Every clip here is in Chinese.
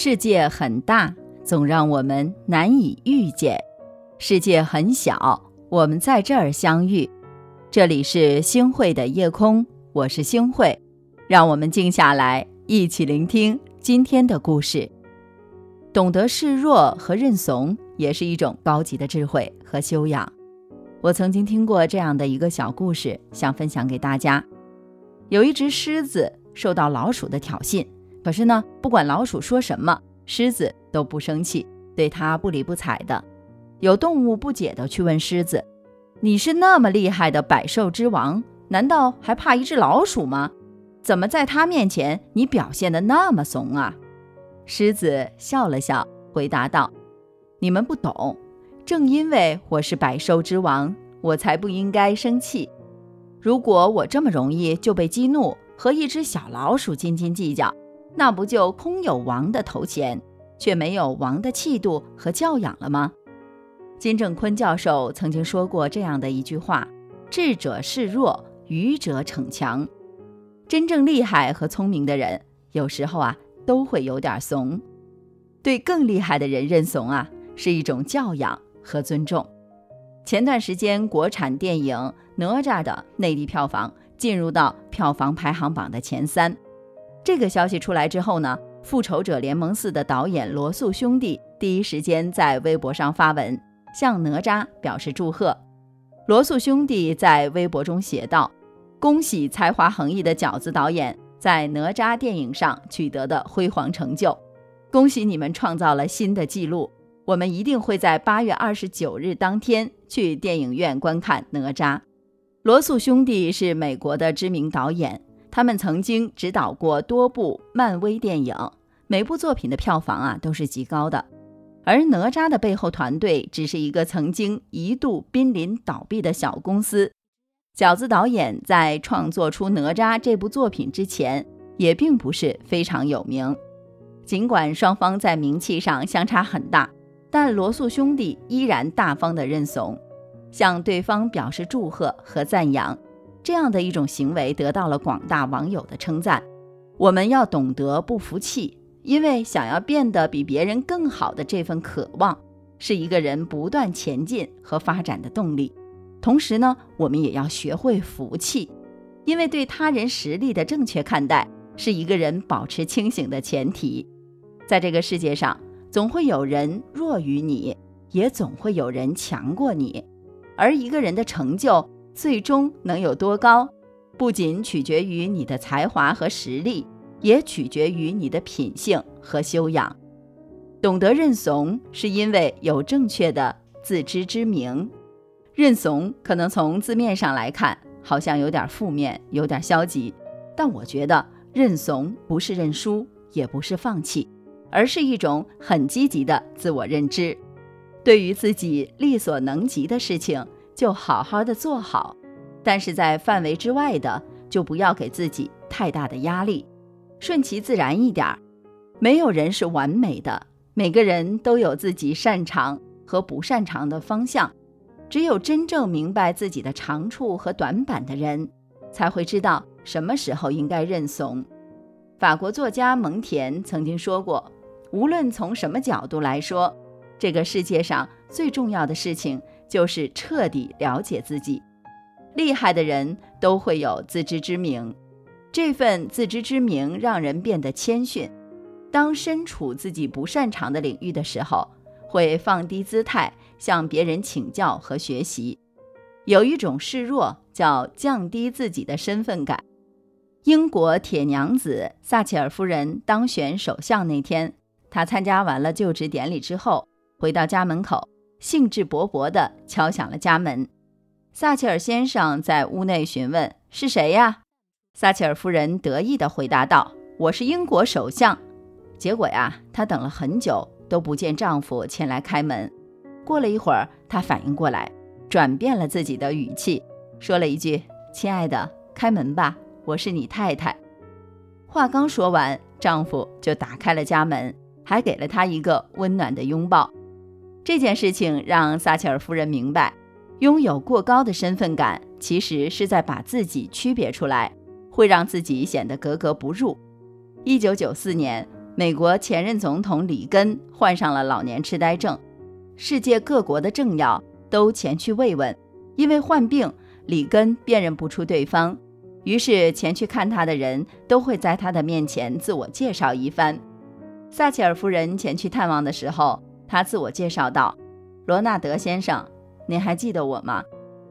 世界很大，总让我们难以遇见；世界很小，我们在这儿相遇。这里是星汇的夜空，我是星汇，让我们静下来，一起聆听今天的故事。懂得示弱和认怂，也是一种高级的智慧和修养。我曾经听过这样的一个小故事，想分享给大家。有一只狮子受到老鼠的挑衅。可是呢，不管老鼠说什么，狮子都不生气，对它不理不睬的。有动物不解地去问狮子：“你是那么厉害的百兽之王，难道还怕一只老鼠吗？怎么在它面前你表现得那么怂啊？”狮子笑了笑，回答道：“你们不懂，正因为我是百兽之王，我才不应该生气。如果我这么容易就被激怒，和一只小老鼠斤斤计较。”那不就空有王的头衔，却没有王的气度和教养了吗？金正坤教授曾经说过这样的一句话：“智者示弱，愚者逞强。”真正厉害和聪明的人，有时候啊都会有点怂。对更厉害的人认怂啊，是一种教养和尊重。前段时间，国产电影《哪吒》的内地票房进入到票房排行榜的前三。这个消息出来之后呢，《复仇者联盟四》的导演罗素兄弟第一时间在微博上发文，向哪吒表示祝贺。罗素兄弟在微博中写道：“恭喜才华横溢的饺子导演在哪吒电影上取得的辉煌成就，恭喜你们创造了新的纪录！我们一定会在八月二十九日当天去电影院观看哪吒。”罗素兄弟是美国的知名导演。他们曾经指导过多部漫威电影，每部作品的票房啊都是极高的。而哪吒的背后团队只是一个曾经一度濒临倒闭的小公司。饺子导演在创作出哪吒这部作品之前，也并不是非常有名。尽管双方在名气上相差很大，但罗素兄弟依然大方的认怂，向对方表示祝贺和赞扬。这样的一种行为得到了广大网友的称赞。我们要懂得不服气，因为想要变得比别人更好的这份渴望，是一个人不断前进和发展的动力。同时呢，我们也要学会服气，因为对他人实力的正确看待，是一个人保持清醒的前提。在这个世界上，总会有人弱于你，也总会有人强过你，而一个人的成就。最终能有多高，不仅取决于你的才华和实力，也取决于你的品性和修养。懂得认怂，是因为有正确的自知之明。认怂可能从字面上来看，好像有点负面，有点消极。但我觉得，认怂不是认输，也不是放弃，而是一种很积极的自我认知。对于自己力所能及的事情。就好好的做好，但是在范围之外的，就不要给自己太大的压力，顺其自然一点儿。没有人是完美的，每个人都有自己擅长和不擅长的方向。只有真正明白自己的长处和短板的人，才会知道什么时候应该认怂。法国作家蒙田曾经说过：“无论从什么角度来说，这个世界上最重要的事情。”就是彻底了解自己。厉害的人都会有自知之明，这份自知之明让人变得谦逊。当身处自己不擅长的领域的时候，会放低姿态向别人请教和学习。有一种示弱，叫降低自己的身份感。英国铁娘子撒切尔夫人当选首相那天，她参加完了就职典礼之后，回到家门口。兴致勃勃地敲响了家门，撒切尔先生在屋内询问：“是谁呀？”撒切尔夫人得意地回答道：“我是英国首相。”结果呀，她等了很久都不见丈夫前来开门。过了一会儿，她反应过来，转变了自己的语气，说了一句：“亲爱的，开门吧，我是你太太。”话刚说完，丈夫就打开了家门，还给了她一个温暖的拥抱。这件事情让撒切尔夫人明白，拥有过高的身份感，其实是在把自己区别出来，会让自己显得格格不入。一九九四年，美国前任总统里根患上了老年痴呆症，世界各国的政要都前去慰问，因为患病，里根辨认不出对方，于是前去看他的人都会在他的面前自我介绍一番。撒切尔夫人前去探望的时候，他自我介绍道：“罗纳德先生，您还记得我吗？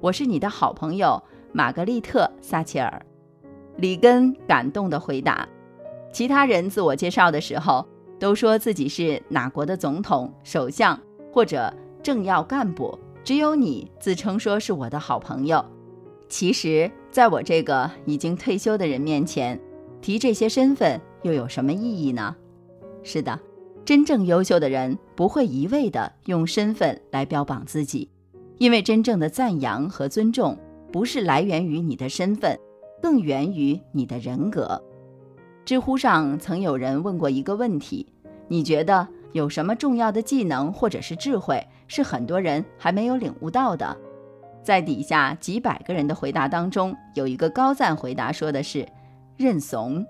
我是你的好朋友玛格丽特·撒切尔。”里根感动地回答。其他人自我介绍的时候，都说自己是哪国的总统、首相或者政要干部，只有你自称说是我的好朋友。其实，在我这个已经退休的人面前，提这些身份又有什么意义呢？是的，真正优秀的人不会一味地用身份来标榜自己，因为真正的赞扬和尊重不是来源于你的身份，更源于你的人格。知乎上曾有人问过一个问题：你觉得有什么重要的技能或者是智慧是很多人还没有领悟到的？在底下几百个人的回答当中，有一个高赞回答说的是认怂。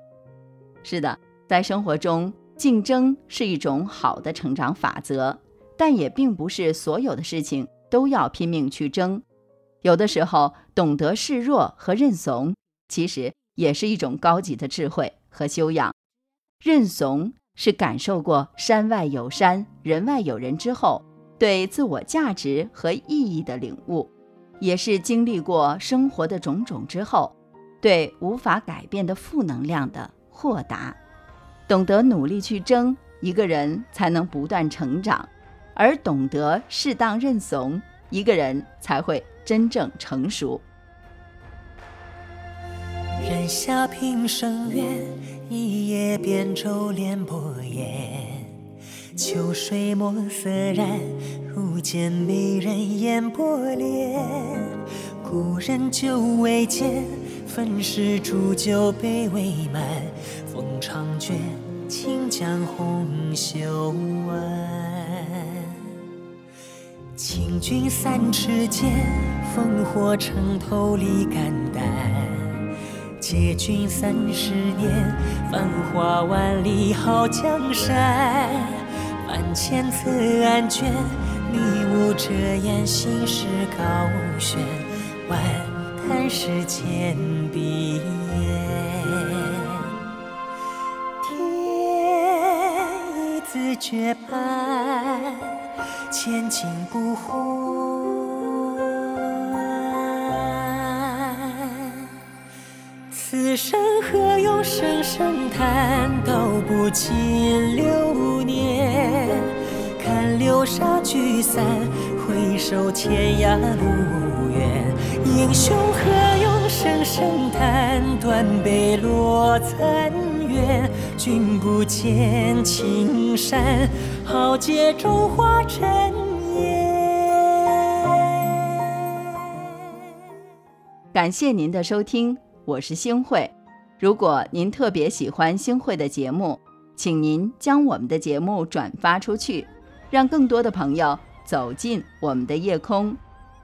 是的，在生活中，竞争是一种好的成长法则，但也并不是所有的事情都要拼命去争。有的时候，懂得示弱和认怂，其实也是一种高级的智慧。和修养，认怂是感受过山外有山，人外有人之后，对自我价值和意义的领悟，也是经历过生活的种种之后，对无法改变的负能量的豁达。懂得努力去争，一个人才能不断成长；而懂得适当认怂，一个人才会真正成熟。人下平生愿，一叶扁舟连波烟。秋水墨色染，如见美人眼波涟。故人久未见，分时煮酒杯未满。风长卷，轻将红袖挽。请君三尺剑，烽火城头立肝胆。借君三十年，繁华万里好江山。万千册案卷，你我遮掩心事高悬。万叹世间碧烟，天意自绝判，千金不换。此生何用声声叹，道不尽流年。看流沙聚散，回首天涯路远。英雄何用声声叹，断碑落残垣。君不见青山，豪杰中化尘烟。感谢您的收听。我是星慧，如果您特别喜欢星慧的节目，请您将我们的节目转发出去，让更多的朋友走进我们的夜空。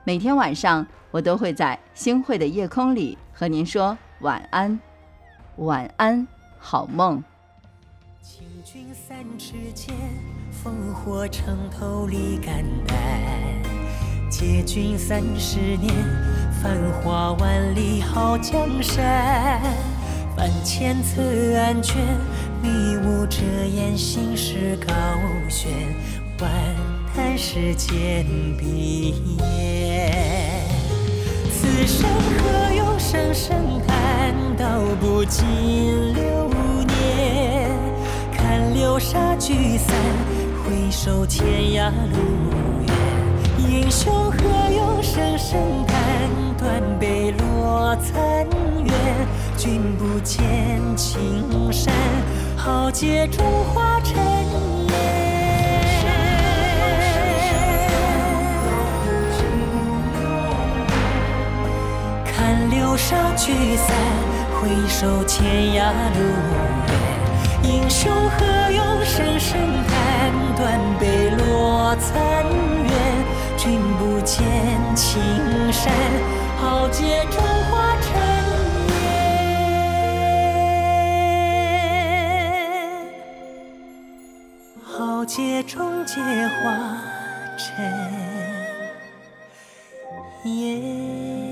每天晚上，我都会在星慧的夜空里和您说晚安，晚安，好梦。请君三尺剑，烽火城头立肝胆。借君三十年。繁华万里好江山，万千册案卷，迷雾遮掩心事高悬。万世间碧烟，此生何用声声叹，道不尽流年。看流沙聚散，回首天涯路远。英雄何用声声叹？断碑落残垣，君不见青山，豪杰中化尘看流沙聚散，回首天涯路远。英雄何用声声叹，断碑落残垣，君不见青山。豪杰中化尘烟。豪杰中皆化尘烟。